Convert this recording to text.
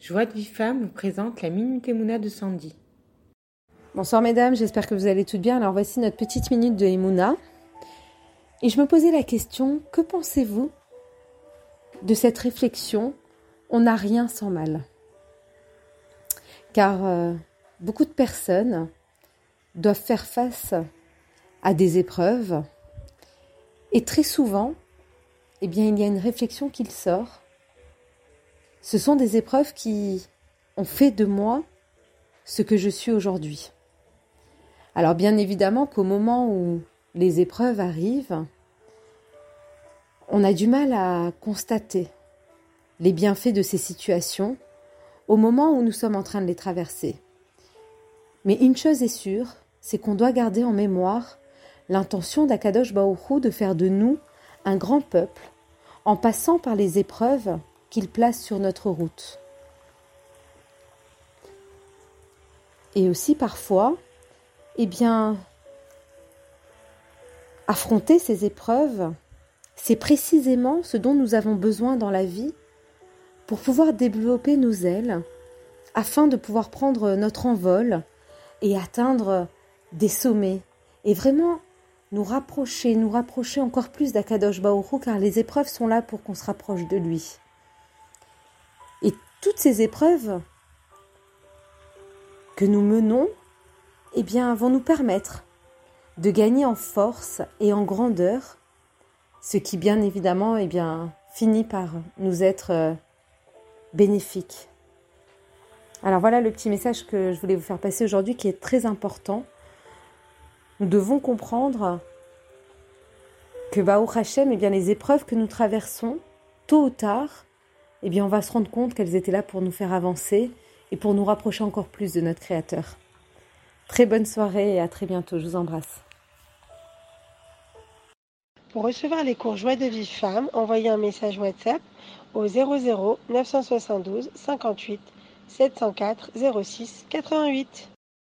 Joie de vie femme vous présente la Minute Emouna de Sandy. Bonsoir mesdames, j'espère que vous allez toutes bien. Alors voici notre petite minute de Emouna. Et je me posais la question, que pensez-vous de cette réflexion On n'a rien sans mal? Car euh, beaucoup de personnes doivent faire face à des épreuves et très souvent, eh bien, il y a une réflexion qui sort ce sont des épreuves qui ont fait de moi ce que je suis aujourd'hui. Alors bien évidemment qu'au moment où les épreuves arrivent, on a du mal à constater les bienfaits de ces situations au moment où nous sommes en train de les traverser. Mais une chose est sûre, c'est qu'on doit garder en mémoire l'intention d'Akadosh Baoru de faire de nous un grand peuple en passant par les épreuves qu'il place sur notre route. Et aussi parfois, eh bien, affronter ces épreuves, c'est précisément ce dont nous avons besoin dans la vie pour pouvoir développer nos ailes, afin de pouvoir prendre notre envol et atteindre des sommets, et vraiment nous rapprocher, nous rapprocher encore plus d'Akadosh Baoru, car les épreuves sont là pour qu'on se rapproche de lui. Toutes ces épreuves que nous menons, eh bien, vont nous permettre de gagner en force et en grandeur, ce qui, bien évidemment, eh bien, finit par nous être euh, bénéfique. Alors voilà le petit message que je voulais vous faire passer aujourd'hui qui est très important. Nous devons comprendre que Baou Hashem, eh bien, les épreuves que nous traversons, tôt ou tard, eh bien on va se rendre compte qu'elles étaient là pour nous faire avancer et pour nous rapprocher encore plus de notre Créateur. Très bonne soirée et à très bientôt. Je vous embrasse. Pour recevoir les cours Joie de vie femme, envoyez un message WhatsApp au 00 972 58 704 06 88.